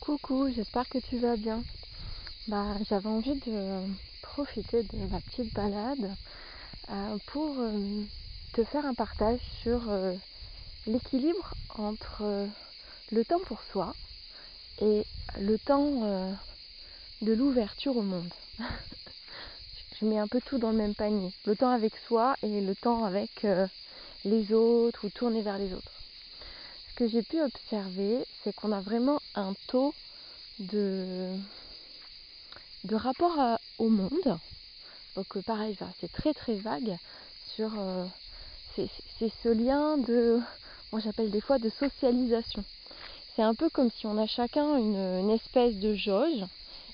Coucou, j'espère que tu vas bien. Bah, j'avais envie de profiter de ma petite balade euh, pour euh, te faire un partage sur euh, l'équilibre entre le temps pour soi et le temps de l'ouverture au monde. Je mets un peu tout dans le même panier. Le temps avec soi et le temps avec les autres ou tourner vers les autres. Ce que j'ai pu observer, c'est qu'on a vraiment un taux de, de rapport à- au monde. Donc euh, pareil, c'est très très vague sur... euh, c'est ce lien de... Moi j'appelle des fois de socialisation. C'est un peu comme si on a chacun une, espèce de jauge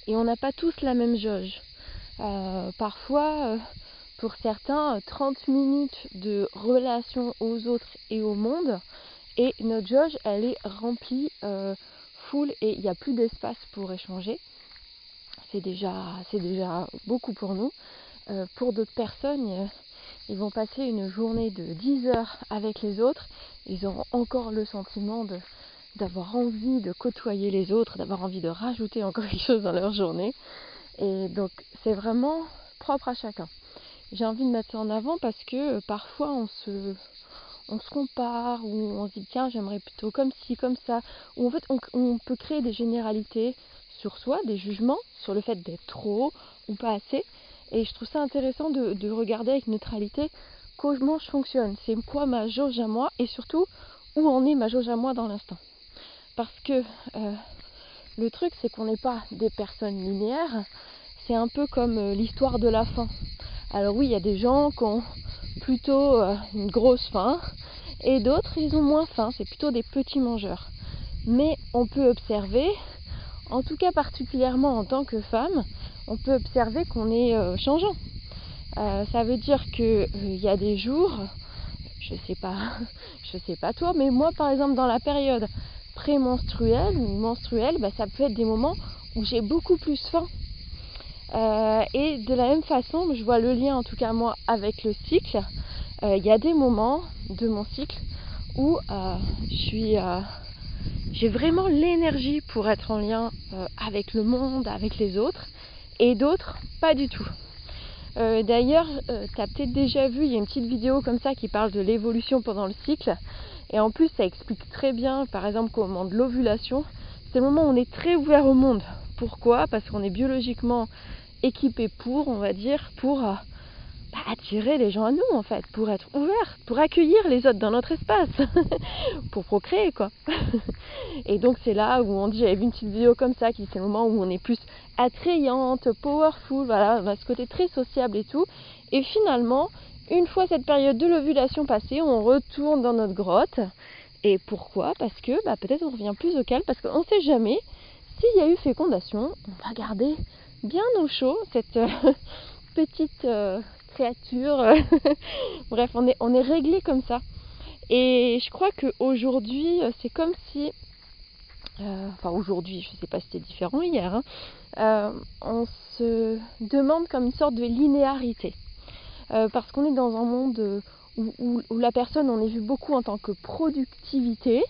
et on n'a pas tous la même jauge. Euh, parfois, pour certains, euh, 30 minutes de relation aux autres et au monde et notre jauge, elle est remplie et il n'y a plus d'espace pour échanger. C'est déjà, déjà beaucoup pour nous. Euh, pour d'autres personnes, euh, ils vont passer une journée de 10 heures avec les autres. Ils auront encore le sentiment d'avoir envie de côtoyer les autres, d'avoir envie de rajouter encore quelque chose dans leur journée. Et donc, c'est vraiment propre à chacun. J'ai envie de mettre ça en avant parce que euh, parfois on se, on se compare ou on se dit tiens j'aimerais plutôt comme ci, comme ça. Ou en fait on, peut créer des généralités sur soi, des jugements sur le fait d'être trop ou pas assez. Et je trouve ça intéressant de, de regarder avec neutralité comment je fonctionne. C'est quoi ma jauge à moi et surtout où en est ma jauge à moi dans l'instant. Parce que euh, le truc c'est qu'on n'est pas des personnes linéaires. C'est un peu comme euh, l'histoire de la faim. Alors oui, il y a des gens qui ont plutôt euh, une grosse faim et d'autres ils ont moins faim, c'est plutôt des petits mangeurs. Mais on peut observer, en tout cas particulièrement en tant que femme, on peut observer qu'on est euh, changeant. Euh, ça veut dire que il y a des jours, je sais pas, je sais pas toi, mais moi par exemple dans la période prémenstruelle ou menstruelle, bah, ça peut être des moments où j'ai beaucoup plus faim. Euh, et de la même façon, je vois le lien en tout cas moi avec le cycle. Euh, Il y a des moments de mon cycle où euh, j'ai vraiment l'énergie pour être en lien avec le monde, avec les autres, et d'autres pas du tout. D'ailleurs, tu as peut-être déjà vu, il y a une petite vidéo comme ça qui parle de l'évolution pendant le cycle. Et en plus, ça explique très bien, par exemple, qu'au moment de l'ovulation, c'est le moment où on est très ouvert au monde. Pourquoi? Parce qu'on est biologiquement équipé pour, on va dire, pour euh, bah, attirer les gens à nous, en fait, pour être ouvert, pour accueillir les autres dans notre espace, pour procréer, quoi. Et donc, c'est là où on dit, j'avais vu une petite vidéo comme ça, qui c'est le moment où on est plus attrayante, powerful, voilà, ce côté très sociable et tout. Et finalement, une fois cette période de l'ovulation passée, on retourne dans notre grotte. Et pourquoi? Parce que bah, peut-être on revient plus au calme, parce qu'on ne sait jamais s'il y a eu fécondation. On va garder bien au chaud cette euh, petite euh, créature. Bref, on est, on est réglé comme ça. Et je crois qu'aujourd'hui, c'est comme si. euh, enfin, aujourd'hui, je ne sais pas si c'était différent hier. hein, euh, on se demande comme une sorte de linéarité. Euh, parce qu'on est dans un monde euh, où la personne, on est vu beaucoup en tant que productivité.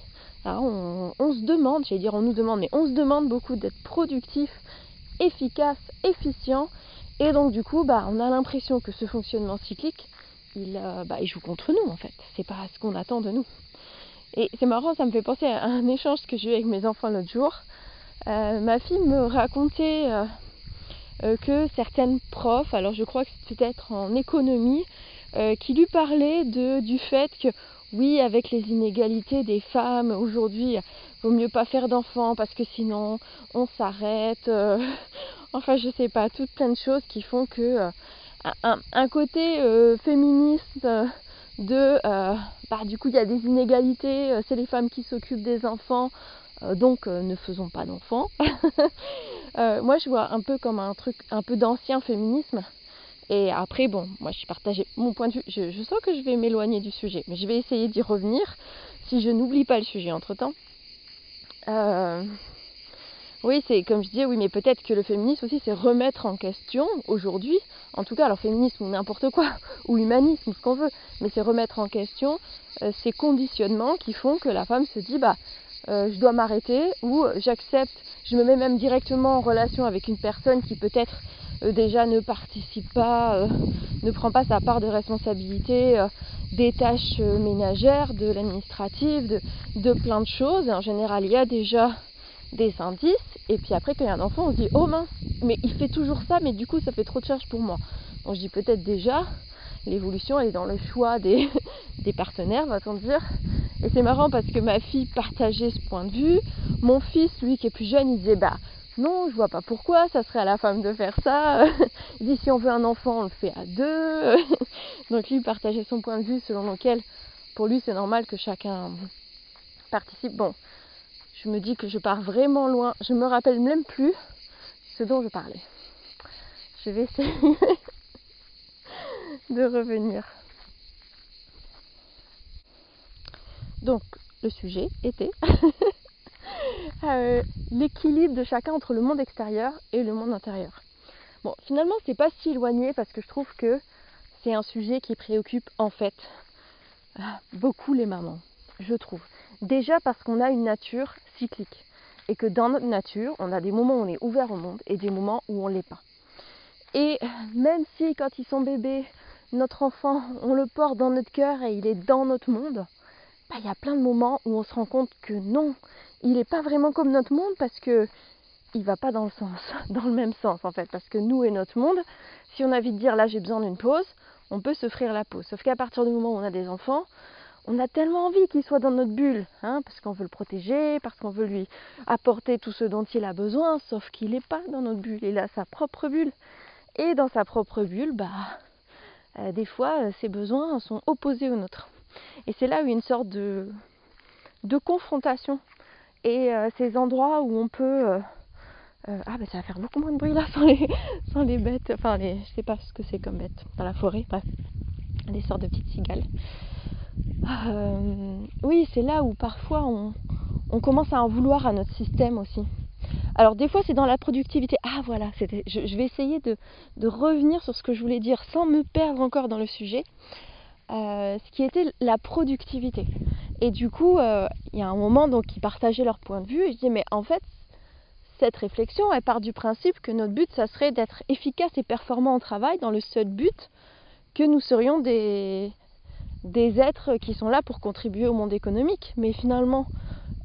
Alors, on, on se demande, j'allais dire on nous demande, mais on se demande beaucoup d'être productif, efficace, efficient. Et donc du coup, bah, on a l'impression que ce fonctionnement cyclique, il, euh, bah, il joue contre nous en fait. C'est pas ce qu'on attend de nous. Et c'est marrant, ça me fait penser à un échange que j'ai eu avec mes enfants l'autre jour. Euh, ma fille me racontait euh, que certaines profs, alors je crois que c'est peut-être en économie, qui lui parlaient de, du fait que oui, avec les inégalités des femmes aujourd'hui, vaut mieux pas faire d'enfants parce que sinon on s'arrête. euh, enfin, je sais pas, toutes plein de choses qui font que euh, un, côté euh, féministe de bah, du coup il y a des inégalités, c'est les femmes qui s'occupent des enfants, donc ne faisons pas d'enfants. Moi je vois un peu comme un truc un peu d'ancien féminisme. Et après, bon, moi je suis partagée mon point de vue. Je, sens que je vais m'éloigner du sujet, mais je vais essayer d'y revenir si je n'oublie pas le sujet entre temps. oui, c'est comme je disais, oui, mais peut-être que le féminisme aussi, c'est remettre en question aujourd'hui, en tout cas, alors féminisme ou n'importe quoi, ou humanisme, ce qu'on veut, mais c'est remettre en question euh, ces conditionnements qui font que la femme se dit, bah, je dois m'arrêter ou j'accepte, je me mets même directement en relation avec une personne qui peut-être déjà ne participe pas, ne prend pas sa part de responsabilité des tâches ménagères, de l'administratif, de, plein de choses. En général, il y a déjà des indices. Et puis après, quand il y a un enfant, on se dit Oh mince, mais il fait toujours ça, mais du coup, ça fait trop de charge pour moi. Donc je dis peut-être déjà, l'évolution est dans le choix des, des partenaires, va-t-on dire. Et c'est marrant parce que ma fille partageait ce point de vue. Mon fils, lui qui est plus jeune, il disait Bah non, je vois pas pourquoi, ça serait à la femme de faire ça. il Si on veut un enfant, on le fait à deux. Donc lui partageait son point de vue selon lequel, pour lui, c'est normal que chacun participe. Bon, je me dis que je pars vraiment loin. Je me rappelle même plus ce dont je parlais. Je vais essayer de revenir. Donc, le sujet était euh, l'équilibre de chacun entre le monde extérieur et le monde intérieur. Bon, finalement, c'est pas si éloigné parce que je trouve que c'est un sujet qui préoccupe en fait euh, beaucoup les mamans, je trouve. Déjà parce qu'on a une nature cyclique et que dans notre nature, on a des moments où on est ouvert au monde et des moments où on l'est pas. Et même si quand ils sont bébés, notre enfant, on le porte dans notre cœur et il est dans notre monde, bah, il y a plein de moments où on se rend compte que non, il n'est pas vraiment comme notre monde parce que il va pas dans le sens, dans le même sens en fait, parce que nous et notre monde, si on a envie de dire là j'ai besoin d'une pause, on peut s'offrir la pause. Sauf qu'à partir du moment où on a des enfants, on a tellement envie qu'il soit dans notre bulle, hein, parce qu'on veut le protéger, parce qu'on veut lui apporter tout ce dont il a besoin, sauf qu'il n'est pas dans notre bulle, il a sa propre bulle. Et dans sa propre bulle, bah, euh, des fois, euh, ses besoins sont opposés aux nôtres. Et c'est là où une sorte de, de confrontation. Et euh, ces endroits où on peut... ah bah ça va faire beaucoup moins de bruit là sans les, sans les bêtes, enfin les, je sais pas ce que c'est comme bêtes, dans la forêt, bref, des sortes de petites cigales. Euh, oui, c'est là où parfois on, commence à en vouloir à notre système aussi. Alors des fois c'est dans la productivité. Ah voilà, je, je, vais essayer de, revenir sur ce que je voulais dire sans me perdre encore dans le sujet. Euh, ce qui était la productivité. Et du coup, euh, il y a un moment donc ils partageaient leur point de vue. Et je dis mais en fait cette réflexion elle part du principe que notre but ça serait d'être efficace et performant au travail dans le seul but que nous serions des, des êtres qui sont là pour contribuer au monde économique. Mais finalement,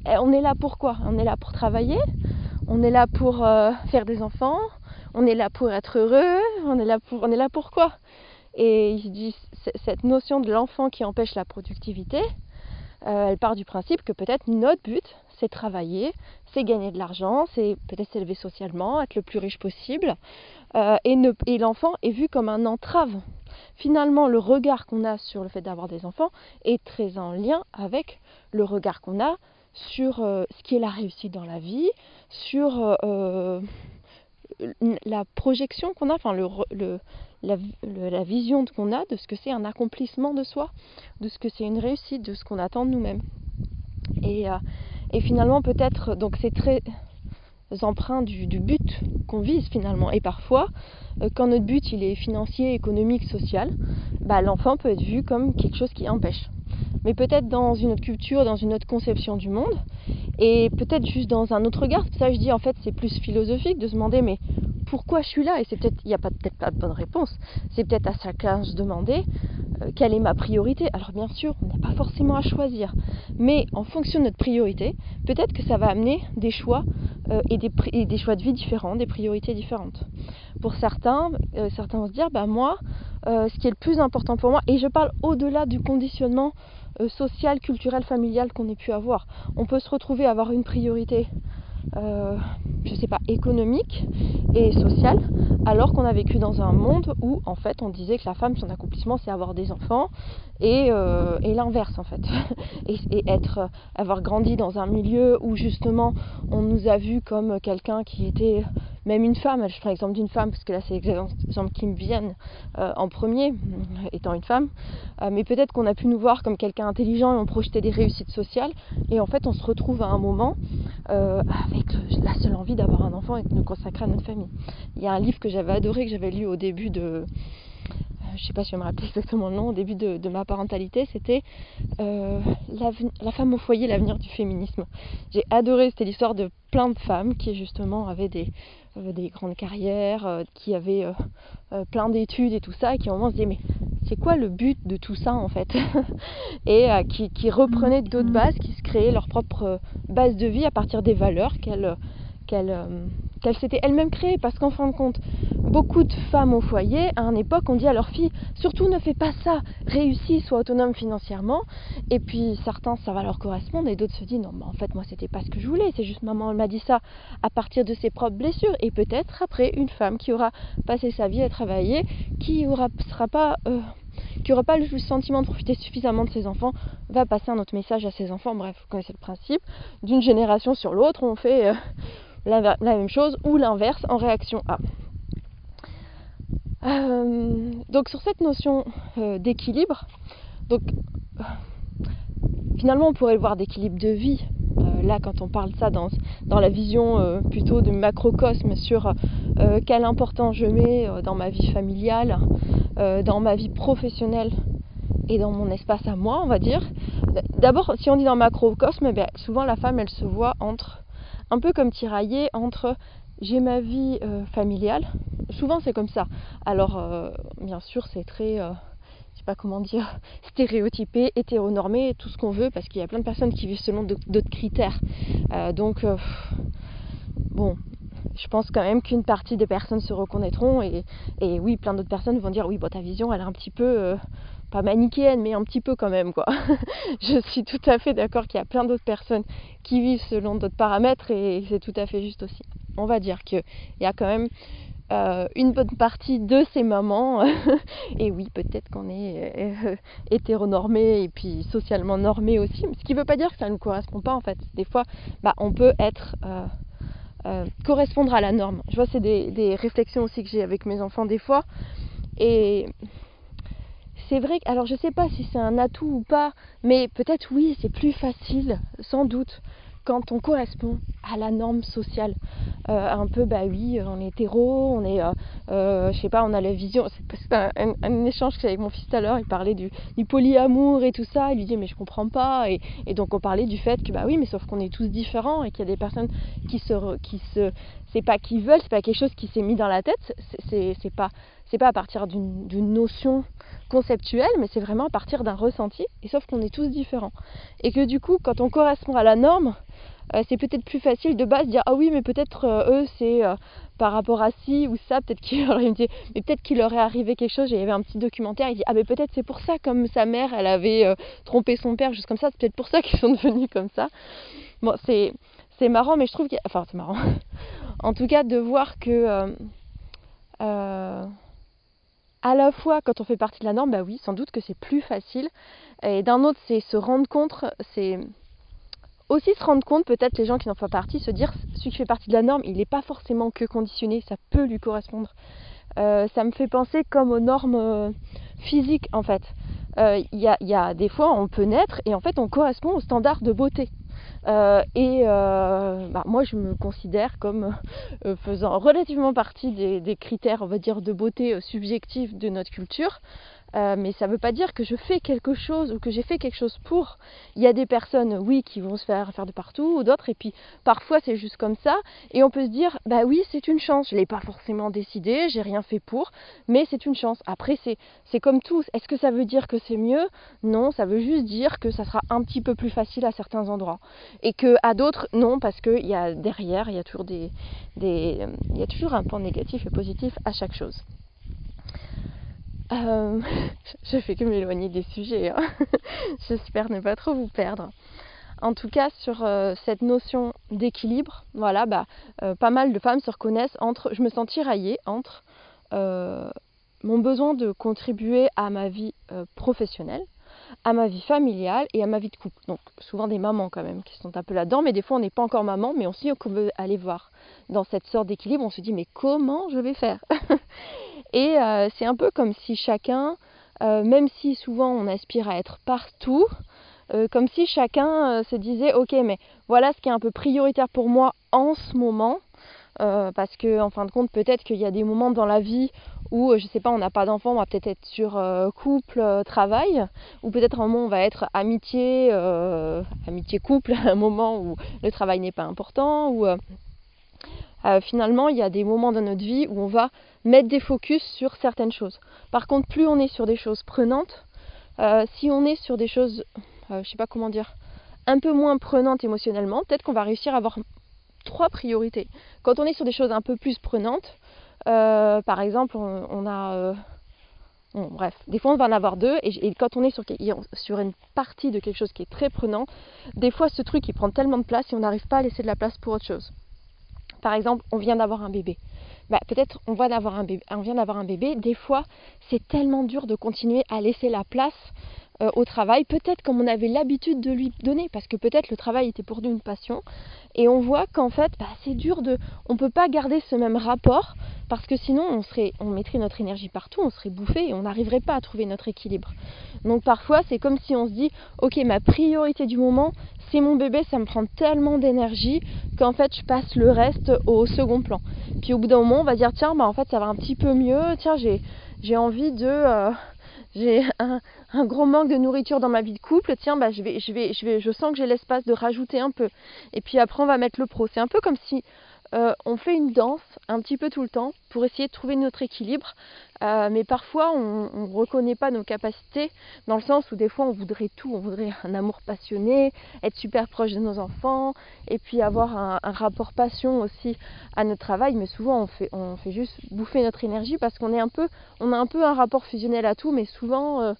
eh, on est là pour quoi? On est là pour travailler, on est là pour euh, faire des enfants, on est là pour être heureux, on est là pour, on est là pour quoi? Et il dit cette notion de l'enfant qui empêche la productivité, euh, elle part du principe que peut-être notre but, c'est travailler, c'est gagner de l'argent, c'est peut-être s'élever socialement, être le plus riche possible. Euh, et, l'enfant est vu comme un entrave finalement le regard qu'on a sur le fait d'avoir des enfants est très en lien avec le regard qu'on a sur euh, ce qui est la réussite dans la vie, sur la projection qu'on a, enfin la, vision qu'on a de ce que c'est un accomplissement de soi, de ce que c'est une réussite, de ce qu'on attend de nous-mêmes. Et, et finalement peut-être, donc c'est très empreints du, but qu'on vise finalement. Et parfois, euh, quand notre but il est financier, économique, social, bah, l'enfant peut être vu comme quelque chose qui empêche. Mais peut-être dans une autre culture, dans une autre conception du monde, et peut-être juste dans un autre regard. Ça, je dis en fait, c'est plus philosophique de se demander, mais pourquoi je suis là? Et c'est peut-être, il n'y a peut-être pas de bonne réponse. C'est peut-être à chacun de se demander euh, quelle est ma priorité? Alors bien sûr, on n'a pas forcément à choisir, mais en fonction de notre priorité, peut-être que ça va amener des choix euh, et, des, choix de vie différents, des priorités différentes. Pour certains, euh, certains vont se dire, bah moi, ce qui est le plus important pour moi, et je parle au-delà du conditionnement social, culturel, familial qu'on ait pu avoir. On peut se retrouver à avoir une priorité euh, je sais pas, économique et social alors qu'on a vécu dans un monde où en fait on disait que la femme, son accomplissement, c'est avoir des enfants, et, euh, l'inverse en fait. et, être, avoir grandi dans un milieu où justement on nous a vu comme quelqu'un qui était même une femme, je prends l'exemple d'une femme parce que là c'est l'exemple qui me viennent euh, en premier, étant une femme, euh, mais peut-être qu'on a pu nous voir comme quelqu'un intelligent et on projetait des réussites sociales, et en fait on se retrouve à un moment avec la seule envie d'avoir un enfant et de nous consacrer à notre famille. Il y a un livre que j'avais adoré, que j'avais lu au début de je sais pas si je me rappeler exactement le nom, au début de, ma parentalité, c'était euh, la, femme au foyer, l'avenir du féminisme. J'ai adoré, c'était l'histoire de plein de femmes qui justement avaient des, euh, des grandes carrières, euh, qui avaient plein d'études et tout ça, et qui au moment se disaient mais c'est quoi le but de tout ça en fait Et qui, qui, reprenaient d'autres bases, qui se créaient leur propre base de vie à partir des valeurs qu'elles qu'elle s'était elle-même créée. Parce qu'en fin de compte, beaucoup de femmes au foyer, à une époque, ont dit à leur fille surtout ne fais pas ça, réussis, sois autonome financièrement. Et puis certains, ça va leur correspondre, et d'autres se disent non, mais en fait, moi, c'était pas ce que je voulais, c'est juste maman, elle m'a dit ça à partir de ses propres blessures. Et peut-être après, une femme qui aura passé sa vie à travailler, qui aura, sera pas. Euh, qui n'aura pas le sentiment de profiter suffisamment de ses enfants, va passer un autre message à ses enfants. Bref, vous connaissez le principe. D'une génération sur l'autre, on fait euh, la, même chose ou l'inverse en réaction à. Euh, donc sur cette notion euh, d'équilibre, donc finalement on pourrait le voir d'équilibre de vie. Euh, là quand on parle de ça dans, la vision plutôt de macrocosme sur quelle importance je mets dans ma vie familiale, dans ma vie professionnelle et dans mon espace à moi, on va dire. D'abord, si on dit dans macrocosme, eh souvent la femme elle se voit entre un peu comme tiraillée entre j'ai ma vie euh, familiale. Souvent c'est comme ça. Alors euh, bien sûr c'est très, euh, je sais pas comment dire, stéréotypé, hétéronormé, tout ce qu'on veut, parce qu'il y a plein de personnes qui vivent selon d'autres critères. donc bon, je pense quand même qu'une partie des personnes se reconnaîtront et, oui, plein d'autres personnes vont dire oui, bon, ta vision elle est un petit peu pas manichéenne, mais un petit peu quand même quoi. je suis tout à fait d'accord qu'il y a plein d'autres personnes qui vivent selon d'autres paramètres et c'est tout à fait juste aussi. On va dire qu'il y a quand même euh, une bonne partie de ces mamans, et oui, peut-être qu'on est euh, hétéronormé et puis socialement normé aussi, ce qui ne veut pas dire que ça ne correspond pas en fait. Des fois, bah, on peut être euh, correspondre à la norme. Je vois, c'est des, des réflexions aussi que j'ai avec mes enfants des fois. Et c'est vrai, alors je sais pas si c'est un atout ou pas, mais peut-être oui, c'est plus facile, sans doute, quand on correspond à la norme sociale. Euh, un peu, bah oui, on est hétéro, on est, euh, euh, sais pas, on a la vision. C'est un, échange que j'ai avec mon fils tout à l'heure, il parlait du, polyamour et tout ça. Il lui dit, mais je comprends pas. Et, donc on parlait du fait que, bah oui, mais sauf qu'on est tous différents et qu'il y a des personnes qui se. Qui se c'est pas qu'ils veulent, c'est pas quelque chose qui s'est mis dans la tête, c'est pas, pas à partir d'une notion conceptuelle, mais c'est vraiment à partir d'un ressenti, et sauf qu'on est tous différents. Et que du coup, quand on correspond à la norme, euh, c'est peut-être plus facile de base de dire ah oui mais peut-être euh, eux c'est euh, par rapport à ci ou ça peut-être qu'il leur mais peut-être qu'il leur est arrivé quelque chose. Il y avait un petit documentaire il dit ah mais peut-être c'est pour ça comme sa mère elle avait trompé son père juste comme ça c'est peut-être pour ça qu'ils sont devenus comme ça. Bon c'est c'est marrant mais je trouve que enfin c'est marrant. En tout cas de voir que à la fois quand on fait partie de la norme bah oui sans doute que c'est plus facile et d'un autre c'est se rendre compte c'est aussi se rendre compte, peut-être les gens qui n'en font pas partie, se dire celui qui fait partie de la norme, il n'est pas forcément que conditionné, ça peut lui correspondre. Euh, ça me fait penser comme aux normes euh, physiques en fait. Euh, il y, a des fois on peut naître et en fait on correspond aux standards de beauté. Et bah, moi je me considère comme faisant relativement partie des, des, critères on va dire de beauté subjectifs de notre culture. Euh, mais ça ne veut pas dire que je fais quelque chose ou que j'ai fait quelque chose pour. Il y a des personnes, oui, qui vont se faire faire de partout, ou d'autres, et puis parfois c'est juste comme ça, et on peut se dire, bah oui, c'est une chance, je ne l'ai pas forcément décidé, j'ai rien fait pour, mais c'est une chance. Après, c'est comme tout. Est-ce que ça veut dire que c'est mieux? Non, ça veut juste dire que ça sera un petit peu plus facile à certains endroits. Et que à d'autres, non, parce qu'il y a derrière, il y a toujours des, il y a toujours un point négatif et positif à chaque chose. Euh, je fais que m'éloigner des sujets. Hein. J'espère ne pas trop vous perdre. En tout cas, sur euh, cette notion d'équilibre, voilà, bah, euh, pas mal de femmes se reconnaissent entre. Je me sens tiraillée entre mon besoin de contribuer à ma vie professionnelle, à ma vie familiale et à ma vie de couple. Donc souvent des mamans quand même qui sont un peu là-dedans, mais des fois on n'est pas encore maman, mais on sait qu'on veut aller voir dans cette sorte d'équilibre. On se dit mais comment je vais faire? Et euh, c'est un peu comme si chacun, euh, même si souvent on aspire à être partout, euh, comme si chacun se disait ok mais voilà ce qui est un peu prioritaire pour moi en ce moment. parce que en fin de compte, peut-être qu'il y a des moments dans la vie où, je sais pas, on n'a pas d'enfant, on va peut-être être sur couple, travail, ou peut-être un moment on va être amitié, amitié couple, un moment où le travail n'est pas important, ou finalement il y a des moments dans notre vie où on va mettre des focus sur certaines choses. Par contre, plus on est sur des choses prenantes, si on est sur des choses, je sais pas comment dire, un peu moins prenante émotionnellement, peut-être qu'on va réussir à avoir trois priorités. Quand on est sur des choses un peu plus prenantes, euh, par exemple, on, a. Euh, bref, des fois on va en avoir deux, et, quand on est sur, sur, une partie de quelque chose qui est très prenant, des fois ce truc il prend tellement de place et on n'arrive pas à laisser de la place pour autre chose. Par exemple, on vient d'avoir un bébé. Bah, peut-être on, vient d'avoir un bébé, des fois c'est tellement dur de continuer à laisser la place euh, au travail, peut-être comme on avait l'habitude de lui donner, parce que peut-être le travail était pour nous une passion, et on voit qu'en fait bah, c'est dur de, on peut pas garder ce même rapport, parce que sinon on mettrait notre énergie partout, on serait bouffé et on n'arriverait pas à trouver notre équilibre. Donc parfois c'est comme si on se dit, ok ma priorité du moment c'est mon bébé, ça me prend tellement d'énergie qu'en fait je passe le reste au second plan. Puis au bout d'un moment on va dire tiens bah en fait ça va un petit peu mieux, tiens j'ai j'ai envie de euh, j'ai un, gros manque de nourriture dans ma vie de couple, tiens, bah, je, vais, je, vais, je, je sens que j'ai l'espace de rajouter un peu. Et puis après, on va mettre le pro. C'est un peu comme si euh, on fait une danse un petit peu tout le temps pour essayer de trouver notre équilibre. Euh, mais parfois, on ne reconnaît pas nos capacités dans le sens où des fois, on voudrait tout. On voudrait un amour passionné, être super proche de nos enfants, et puis avoir un, rapport passion aussi à notre travail. Mais souvent, on fait, juste bouffer notre énergie parce qu'on est un peu, on a un peu un rapport fusionnel à tout, mais souvent. Euh,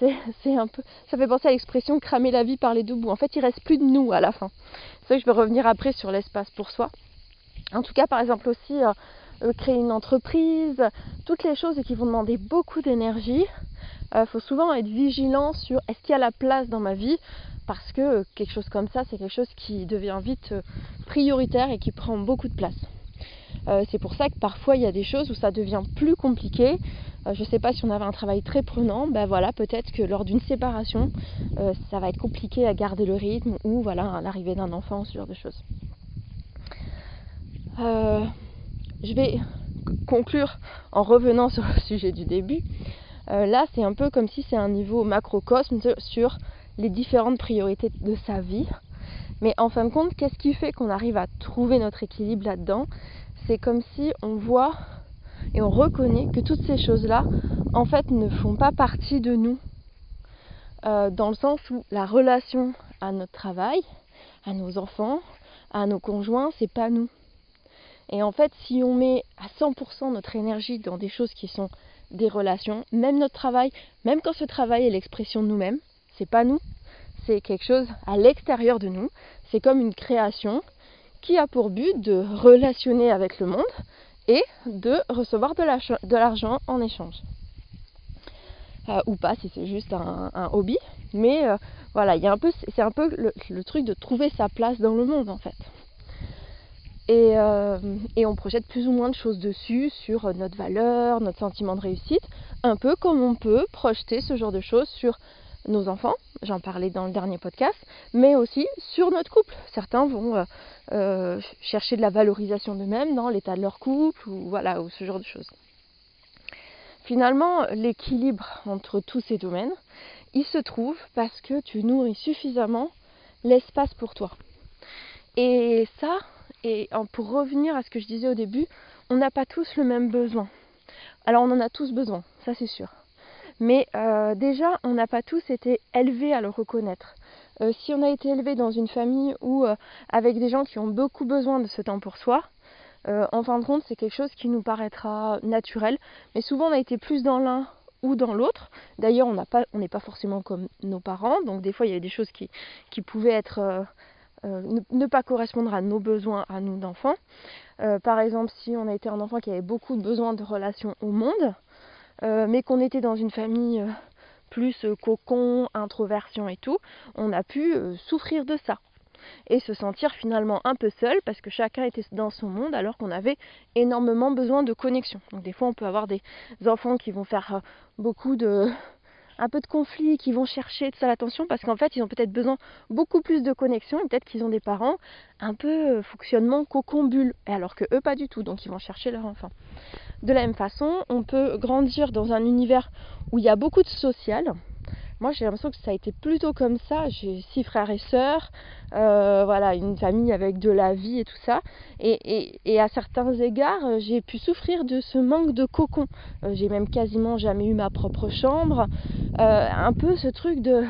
c'est un peu, ça fait penser à l'expression cramer la vie par les deux bouts. En fait, il reste plus de nous à la fin. C'est ça que je vais revenir après sur l'espace pour soi. En tout cas, par exemple aussi, euh, euh, créer une entreprise, toutes les choses qui vont demander beaucoup d'énergie. Il euh, faut souvent être vigilant sur est-ce qu'il y a la place dans ma vie parce que quelque chose comme ça, c'est quelque chose qui devient vite prioritaire et qui prend beaucoup de place. c'est pour ça que parfois il y a des choses où ça devient plus compliqué. je ne sais pas si on avait un travail très prenant, ben voilà, peut-être que lors d'une séparation, ça va être compliqué à garder le rythme ou voilà, l'arrivée d'un enfant, ce genre de choses. Euh, je vais conclure en revenant sur le sujet du début. Euh, là, c'est un peu comme si c'est un niveau macrocosme sur les différentes priorités de sa vie. Mais en fin de compte, qu'est-ce qui fait qu'on arrive à trouver notre équilibre là-dedans? C'est comme si on voit et on reconnaît que toutes ces choses-là, en fait, ne font pas partie de nous. Euh, dans le sens où la relation à notre travail, à nos enfants, à nos conjoints, c'est pas nous. Et en fait, si on met à 100% notre énergie dans des choses qui sont des relations, même notre travail, même quand ce travail est l'expression de nous-mêmes, c'est pas nous, c'est quelque chose à l'extérieur de nous, c'est comme une création qui a pour but de relationner avec le monde et de recevoir de l'argent en échange. Euh, ou pas si c'est juste un, hobby, mais euh, voilà, c'est un peu le truc de trouver sa place dans le monde en fait. Euh, et, on projette plus ou moins de choses dessus sur notre valeur, notre sentiment de réussite, un peu comme on peut projeter ce genre de choses sur nos enfants, j'en parlais dans le dernier podcast, mais aussi sur notre couple. Certains vont euh, euh, chercher de la valorisation d'eux-mêmes dans l'état de leur couple ou voilà ou ce genre de choses. Finalement, l'équilibre entre tous ces domaines, il se trouve parce que tu nourris suffisamment l'espace pour toi. Et ça, et pour revenir à ce que je disais au début, on n'a pas tous le même besoin. Alors on en a tous besoin, ça c'est sûr. Mais euh, déjà, on n'a pas tous été élevés à le reconnaître. Euh, si on a été élevé dans une famille ou euh, avec des gens qui ont beaucoup besoin de ce temps pour soi, en fin de compte, c'est quelque chose qui nous paraîtra naturel. Mais souvent, on a été plus dans l'un ou dans l'autre. D'ailleurs, on n'est pas, forcément comme nos parents, donc des fois, il y a des choses qui pouvaient être euh, ne, pas correspondre à nos besoins, à nous d'enfants. Euh, par exemple, si on a été un enfant qui avait beaucoup de besoins de relations au monde, euh, mais qu'on était dans une famille plus cocon, introversion et tout, on a pu souffrir de ça et se sentir finalement un peu seul parce que chacun était dans son monde alors qu'on avait énormément besoin de connexion. Donc des fois on peut avoir des enfants qui vont faire beaucoup de un peu de conflit, qui vont chercher de ça l'attention parce qu'en fait ils ont peut-être besoin beaucoup plus de connexion et peut-être qu'ils ont des parents un peu fonctionnement cocon bulle, alors que eux pas du tout, donc ils vont chercher leur enfant. De la même façon, on peut grandir dans un univers où il y a beaucoup de social, moi, j'ai l'impression que ça a été plutôt comme ça. J'ai six frères et sœurs, euh, voilà, une famille avec de la vie et tout ça. Et, à certains égards, euh, j'ai pu souffrir de ce manque de cocon. Euh, j'ai même quasiment jamais eu ma propre chambre. un peu ce truc de.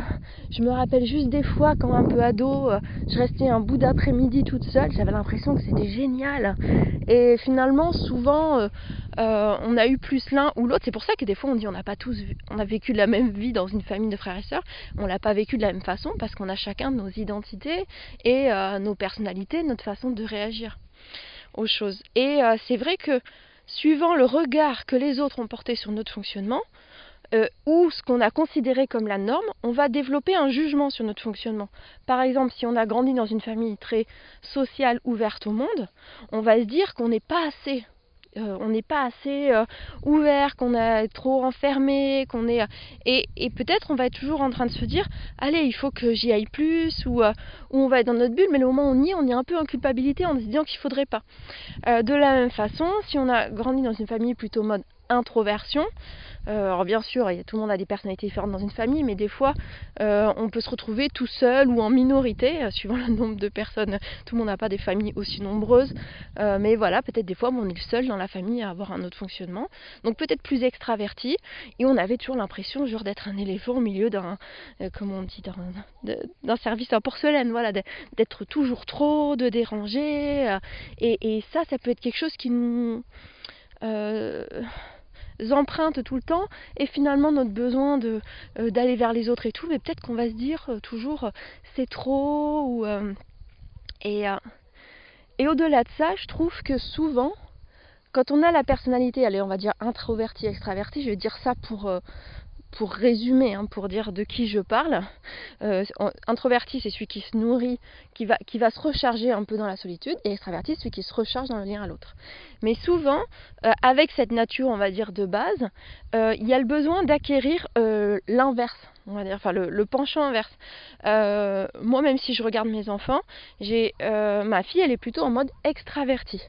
Je me rappelle juste des fois, quand un peu ado, je restais un bout d'après-midi toute seule. J'avais l'impression que c'était génial. Et finalement, souvent, on a eu plus l'un ou l'autre. C'est pour ça que des fois, on dit on n'a pas tous, on a vécu la même vie dans une famille de frères et sœurs. On l'a pas vécu de la même façon parce qu'on a chacun nos identités et euh, nos personnalités, notre façon de réagir aux choses. Et euh, c'est vrai que suivant le regard que les autres ont porté sur notre fonctionnement, euh, ou ce qu'on a considéré comme la norme, on va développer un jugement sur notre fonctionnement. Par exemple, si on a grandi dans une famille très sociale, ouverte au monde, on va se dire qu'on n'est pas assez euh, on n'est pas assez euh, ouvert, qu'on est trop enfermé, qu'on est et, peut-être on va être toujours en train de se dire allez il faut que j'y aille plus ou, euh, ou, on va être dans notre bulle mais le moment où on y est on est un peu en culpabilité en se disant qu'il faudrait pas. de la même façon si on a grandi dans une famille plutôt mode introversion. Euh, alors bien sûr, tout le monde a des personnalités différentes dans une famille, mais des fois, euh, on peut se retrouver tout seul ou en minorité, euh, suivant le nombre de personnes. Tout le monde n'a pas des familles aussi nombreuses, mais voilà, peut-être des fois, on est le seul dans la famille à avoir un autre fonctionnement. Donc peut-être plus extraverti, et on avait toujours l'impression, genre, d'être un éléphant au milieu d'un, comment on dit, d'un, service en porcelaine, voilà, d'être toujours trop, de déranger, et, et, ça, ça peut être quelque chose qui nous empreintes tout le temps et finalement notre besoin euh, d'aller vers les autres et tout mais peut-être qu'on va se dire euh, toujours euh, c'est trop et au-delà de ça je trouve que souvent quand on a la personnalité allez on va dire introverti extraverti je vais dire ça pour pour résumer, hein, pour dire de qui je parle, introverti c'est celui qui se nourrit, qui va, qui va se recharger un peu dans la solitude, et extraverti c'est celui qui se recharge dans le lien à l'autre. Mais souvent, euh, avec cette nature, on va dire, de base, euh, il y a le besoin d'acquérir l'inverse on va dire, enfin le, penchant inverse. Euh, moi, même si je regarde mes enfants, j'ai euh, ma fille, elle est plutôt en mode extraverti.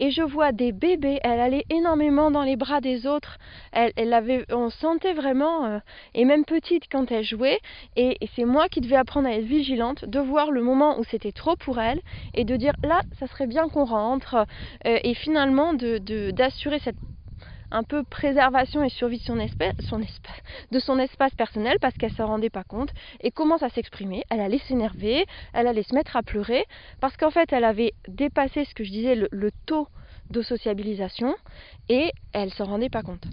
Et je vois des bébés, elle allait énormément dans les bras des autres. Elle, elle avait, on sentait vraiment, euh, et même petite quand elle jouait. Et, c'est moi qui devais apprendre à être vigilante, de voir le moment où c'était trop pour elle et de dire là, ça serait bien qu'on rentre. et finalement, d'assurer de, cette un peu préservation et survie de son, espace, de son espace personnel parce qu'elle ne s'en rendait pas compte et commence à s'exprimer. Elle allait s'énerver, elle allait se mettre à pleurer parce qu'en fait elle avait dépassé ce que je disais, le, taux de sociabilisation et elle s'en rendait pas compte.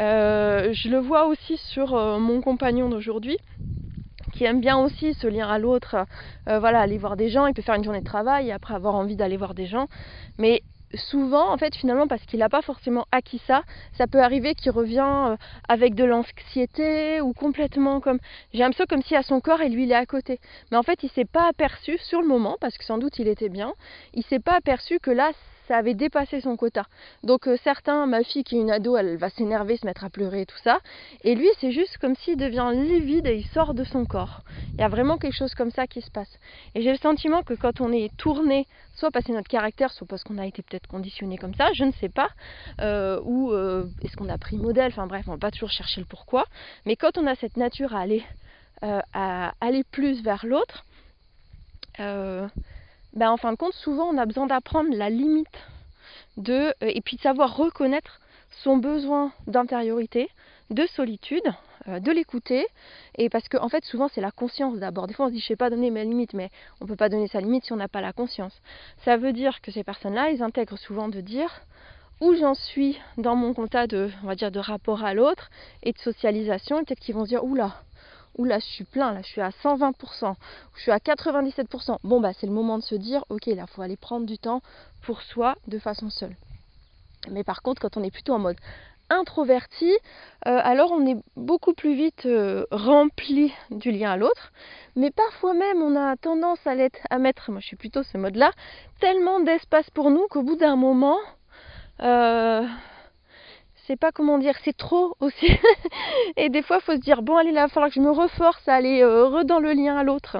Euh, je le vois aussi sur euh, mon compagnon d'aujourd'hui qui aime bien aussi ce lien à l'autre, euh, voilà, aller voir des gens, il peut faire une journée de travail et après avoir envie d'aller voir des gens, mais souvent, en fait, finalement, parce qu'il n'a pas forcément acquis ça, ça peut arriver qu'il revient euh, avec de l'anxiété ou complètement comme. J'ai l'impression comme si à son corps et lui il est à côté. Mais en fait, il s'est pas aperçu sur le moment, parce que sans doute il était bien, il s'est pas aperçu que là, ça avait dépassé son quota. Donc euh, certains, ma fille qui est une ado, elle va s'énerver, se mettre à pleurer et tout ça. Et lui, c'est juste comme s'il devient livide et il sort de son corps. Il y a vraiment quelque chose comme ça qui se passe. Et j'ai le sentiment que quand on est tourné, soit parce que notre caractère, soit parce qu'on a été peut-être conditionné comme ça, je ne sais pas, euh, ou euh, est-ce qu'on a pris modèle, enfin bref, on va pas toujours chercher le pourquoi. Mais quand on a cette nature à aller, à aller plus vers l'autre, ben, en fin de compte, souvent on a besoin d'apprendre la limite de, euh, et puis de savoir reconnaître son besoin d'intériorité, de solitude, euh, de l'écouter, et parce qu'en en fait souvent c'est la conscience d'abord. Des fois on se dit je sais pas donner mes limites, mais on ne peut pas donner sa limite si on n'a pas la conscience. Ça veut dire que ces personnes-là, ils intègrent souvent de dire où j'en suis dans mon compte de, on va dire, de rapport à l'autre et de socialisation, et peut-être qu'ils vont se dire oula, ou là je suis plein, là je suis à 120%, je suis à 97%. Bon bah c'est le moment de se dire ok là faut aller prendre du temps pour soi de façon seule. Mais par contre quand on est plutôt en mode introverti, euh, alors on est beaucoup plus vite euh, rempli du lien à l'autre. Mais parfois même on a tendance à, mettre, moi je suis plutôt ce mode là, tellement d'espace pour nous qu'au bout d'un moment, euh, c'est pas comment dire, c'est trop aussi. et des fois, il faut se dire bon, allez, là, il va falloir que je me reforce à aller re dans le lien à l'autre.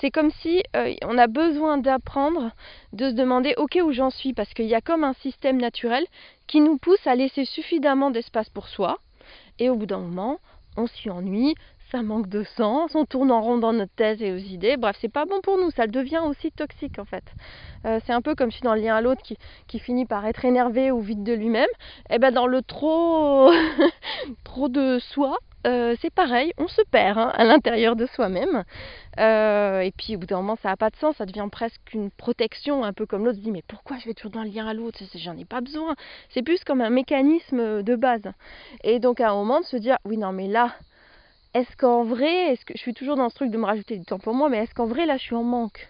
C'est comme si on a besoin d'apprendre, de se demander ok où j'en suis, parce qu'il y a comme un système naturel qui nous pousse à laisser suffisamment d'espace pour soi. Et au bout d'un moment, on s'y ennuie, ça manque de sens, on tourne en rond dans notre thèse et aux idées. Bref, c'est pas bon pour nous, ça devient aussi toxique en fait. Euh, c'est un peu comme si dans le lien à l'autre qui, qui, finit par être énervé ou vide de lui-même, et eh ben dans le trop, trop de soi, euh, c'est pareil, on se perd hein, à l'intérieur de soi-même. Euh, et puis au bout d'un moment, ça n'a pas de sens, ça devient presque une protection, un peu comme l'autre dit mais pourquoi je vais toujours dans le lien à l'autre? J'en ai pas besoin. C'est plus comme un mécanisme de base. Et donc à un moment de se dire oui non mais là, est-ce qu'en vrai, est-ce que je suis toujours dans ce truc de me rajouter du temps pour moi, mais est-ce qu'en vrai là je suis en manque?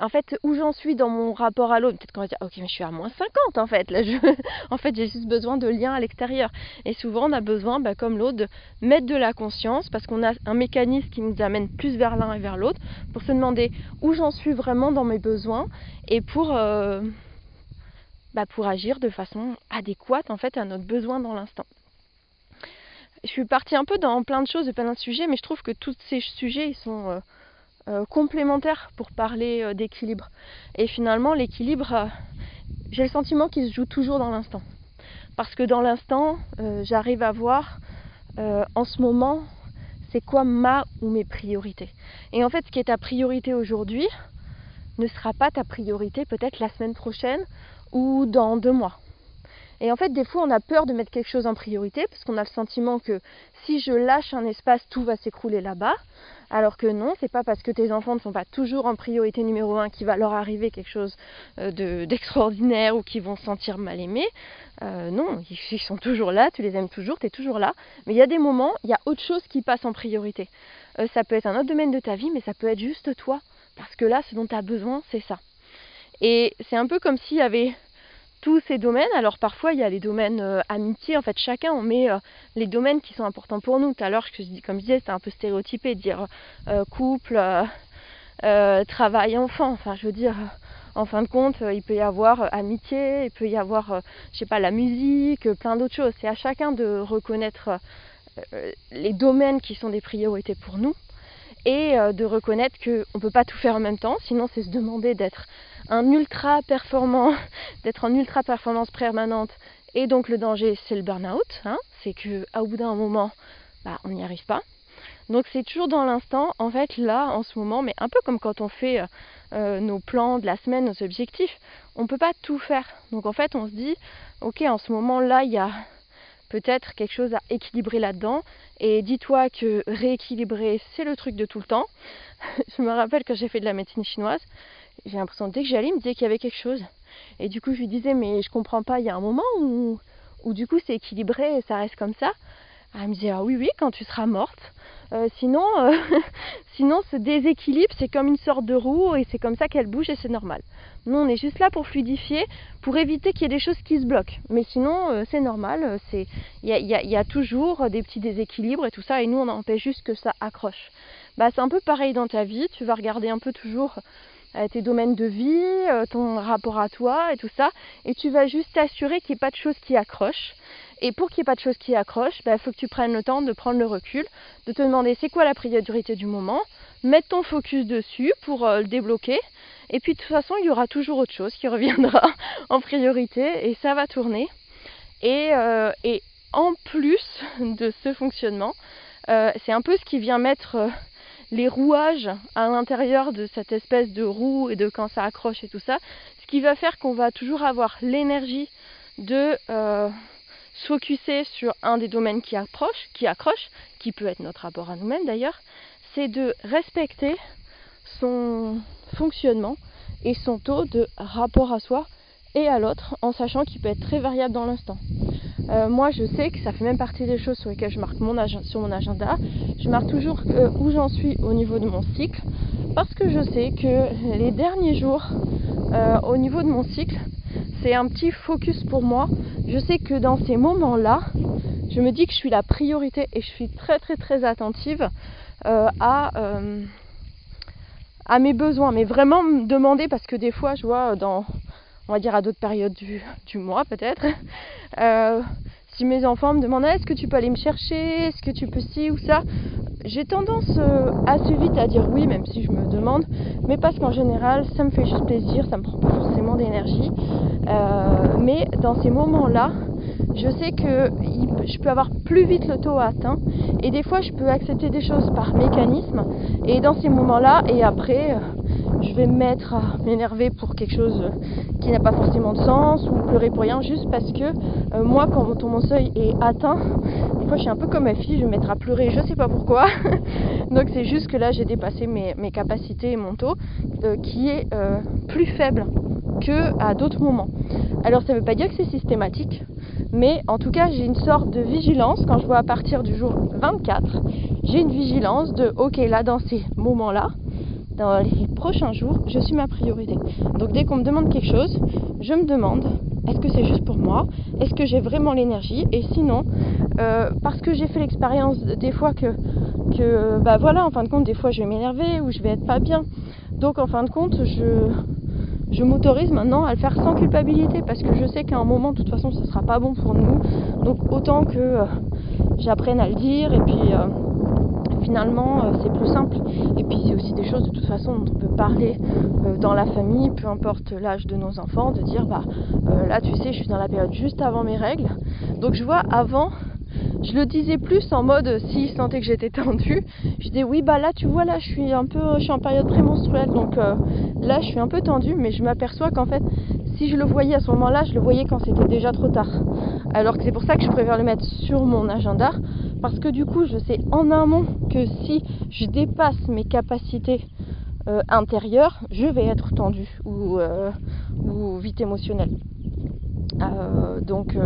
En fait, où j'en suis dans mon rapport à l'autre, peut-être qu'on va dire, ok, mais je suis à moins 50 en fait. En fait, j'ai juste besoin de liens à l'extérieur. Et souvent, on a besoin, bah, comme l'autre, de mettre de la conscience parce qu'on a un mécanisme qui nous amène plus vers l'un et vers l'autre pour se demander où j'en suis vraiment dans mes besoins et pour, euh, bah, pour agir de façon adéquate en fait à notre besoin dans l'instant je suis partie un peu dans plein de choses, plein de sujets, mais je trouve que tous ces sujets, ils sont euh, euh, complémentaires pour parler euh, d'équilibre. Et finalement, l'équilibre, j'ai le sentiment qu'il se joue toujours dans l'instant. Parce que dans l'instant, j'arrive à voir en ce moment, c'est quoi ma ou mes priorités. Et en fait, ce qui est ta priorité aujourd'hui ne sera pas ta priorité peut-être la semaine prochaine ou dans deux mois. Et en fait, des fois, on a peur de mettre quelque chose en priorité parce qu'on a le sentiment que si je lâche un espace, tout va s'écrouler là-bas. Alors que non, c'est pas parce que tes enfants ne sont pas toujours en priorité numéro un qu'il va leur arriver quelque chose euh, d'extraordinaire ou qu'ils vont se sentir mal aimés. Euh, non, ils sont toujours là, tu les aimes toujours, tu es toujours là. Mais il y a des moments, il y a autre chose qui passe en priorité. Euh, ça peut être un autre domaine de ta vie, mais ça peut être juste toi. Parce que là, ce dont tu as besoin, c'est ça. Et c'est un peu comme s'il y avait tous ces domaines. Alors parfois il y a les domaines euh, amitié, en fait chacun on met euh, les domaines qui sont importants pour nous. Tout à l'heure, comme je disais, c'était un peu stéréotypé dire euh, couple, travail, enfant. Enfin je veux dire, en fin de compte, il peut y avoir amitié, il peut y avoir, je sais pas, la musique, plein d'autres choses. C'est à chacun de reconnaître les domaines qui sont des priorités pour nous et de reconnaître qu'on ne peut pas tout faire en même temps, sinon c'est se demander d'être un ultra performant, d'être en ultra performance permanente. Et donc le danger, c'est le burn-out. Hein. c'est au bout d'un moment, bah, on n'y arrive pas. Donc c'est toujours dans l'instant, en fait là, en ce moment, mais un peu comme quand on fait euh, euh, nos plans de la semaine, nos objectifs, on ne peut pas tout faire. Donc en fait on se dit, ok, en ce moment là, il y a peut-être quelque chose à équilibrer là-dedans. Et dis-toi que rééquilibrer, c'est le truc de tout le temps. je me rappelle quand j'ai fait de la médecine chinoise, j'ai l'impression dès que j'allais, il me disait qu'il y avait quelque chose. Et du coup, je lui disais, mais je comprends pas, il y a un moment où, où du coup c'est équilibré et ça reste comme ça. Elle me disait, ah oui, oui, quand tu seras morte. Euh, sinon, euh, sinon, ce déséquilibre, c'est comme une sorte de roue et c'est comme ça qu'elle bouge et c'est normal. Nous, on est juste là pour fluidifier, pour éviter qu'il y ait des choses qui se bloquent. Mais sinon, euh, c'est normal. Il y a, toujours des petits déséquilibres et tout ça, et nous, on empêche juste que ça accroche. Bah, c'est un peu pareil dans ta vie. Tu vas regarder un peu toujours tes domaines de vie, ton rapport à toi et tout ça. Et tu vas juste t'assurer qu'il n'y ait pas de choses qui accrochent. Et pour qu'il n'y ait pas de choses qui accrochent, il bah, faut que tu prennes le temps de prendre le recul, de te demander c'est quoi la priorité du moment, mettre ton focus dessus pour euh, le débloquer. Et puis de toute façon, il y aura toujours autre chose qui reviendra en priorité et ça va tourner. Et, et en plus de ce fonctionnement, c'est un peu ce qui vient mettre les rouages à l'intérieur de cette espèce de roue et de quand ça accroche et tout ça, ce qui va faire qu'on va toujours avoir l'énergie de euh, se focuser sur un des domaines qui approche, qui accroche, qui peut être notre rapport à nous-mêmes d'ailleurs, c'est de respecter son fonctionnement et son taux de rapport à soi et à l'autre en sachant qu'il peut être très variable dans l'instant. Euh, moi, je sais que ça fait même partie des choses sur lesquelles je marque mon sur mon agenda. Je marque toujours euh, où j'en suis au niveau de mon cycle parce que je sais que les derniers jours euh, au niveau de mon cycle, c'est un petit focus pour moi. Je sais que dans ces moments-là, je me dis que je suis la priorité et je suis très très très attentive à à mes besoins, mais vraiment me demander parce que des fois, je vois dans, on va dire à d'autres périodes du, mois peut-être, euh, si mes enfants me demandent est-ce que tu peux aller me chercher, est-ce que tu peux ci ou ça, j'ai tendance euh, assez vite à dire oui, même si je me demande, mais parce qu'en général, ça me fait juste plaisir, ça me prend pas forcément d'énergie. Euh, mais dans ces moments-là, je sais que je peux avoir plus vite le taux atteint et des fois je peux accepter des choses par mécanisme et dans ces moments-là et après euh, je vais me mettre à m'énerver pour quelque chose qui n'a pas forcément de sens ou pleurer pour rien juste parce que euh, moi quand mon seuil est atteint des fois je suis un peu comme ma fille je vais me mettre à pleurer je sais pas pourquoi. Donc c'est juste que là j'ai dépassé mes, capacités et mon taux euh, qui est plus faible que à d'autres moments. Alors ça veut pas dire que c'est systématique mais en tout cas, j'ai une sorte de vigilance quand je vois à partir du jour 24. J'ai une vigilance de OK, là, dans ces moments-là, dans les prochains jours, je suis ma priorité. Donc dès qu'on me demande quelque chose, je me demande est-ce que c'est juste pour moi? Est-ce que j'ai vraiment l'énergie? Et sinon, euh, parce que j'ai fait l'expérience des fois que, que, bah voilà, en fin de compte, des fois je vais m'énerver ou je vais être pas bien. Donc en fin de compte, je, je m'autorise maintenant à le faire sans culpabilité parce que je sais qu'à un moment, de toute façon, ce sera pas bon pour nous. Donc autant que euh, j'apprenne à le dire et puis euh, finalement, euh, c'est plus simple. Et puis c'est aussi des choses de toute façon dont on peut parler dans la famille, peu importe l'âge de nos enfants, de dire bah là, tu sais, je suis dans la période juste avant mes règles. Donc je vois avant je le disais plus en mode s'il sentait que j'étais tendue, je disais oui bah là tu vois là je suis un peu je suis en période prémenstruelle donc là je suis un peu tendue mais je m'aperçois qu'en fait si je le voyais à ce moment-là, je le voyais quand c'était déjà trop tard. Alors que c'est pour ça que je préfère le mettre sur mon agenda parce que du coup je sais en amont que si je dépasse mes capacités euh, intérieures, je vais être tendue ou, euh, vite émotionnelle. donc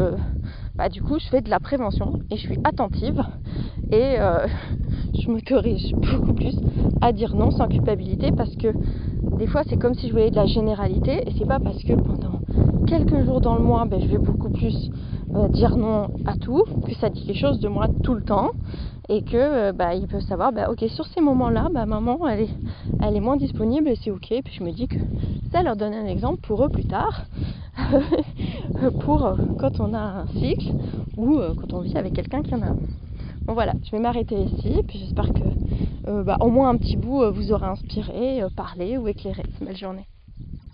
bah, du coup je fais de la prévention et je suis attentive et euh, je me corrige beaucoup plus à dire non sans culpabilité parce que des fois c'est comme si je voyais de la généralité et c'est pas parce que pendant quelques jours dans le mois ben, je vais beaucoup plus euh, dire non à tout que ça dit quelque chose de moi tout le temps et que euh, peut savoir bah, ok sur ces moments là bah, maman elle est, elle est moins disponible et c'est ok puis je me dis que ça leur donne un exemple pour eux plus tard pour euh, quand on a un cycle ou euh, quand on vit avec quelqu'un qui en a Bon voilà, je vais m'arrêter ici, puis j'espère que bah, au moins un petit bout vous aura inspiré, parlé ou éclairé. Belle journée.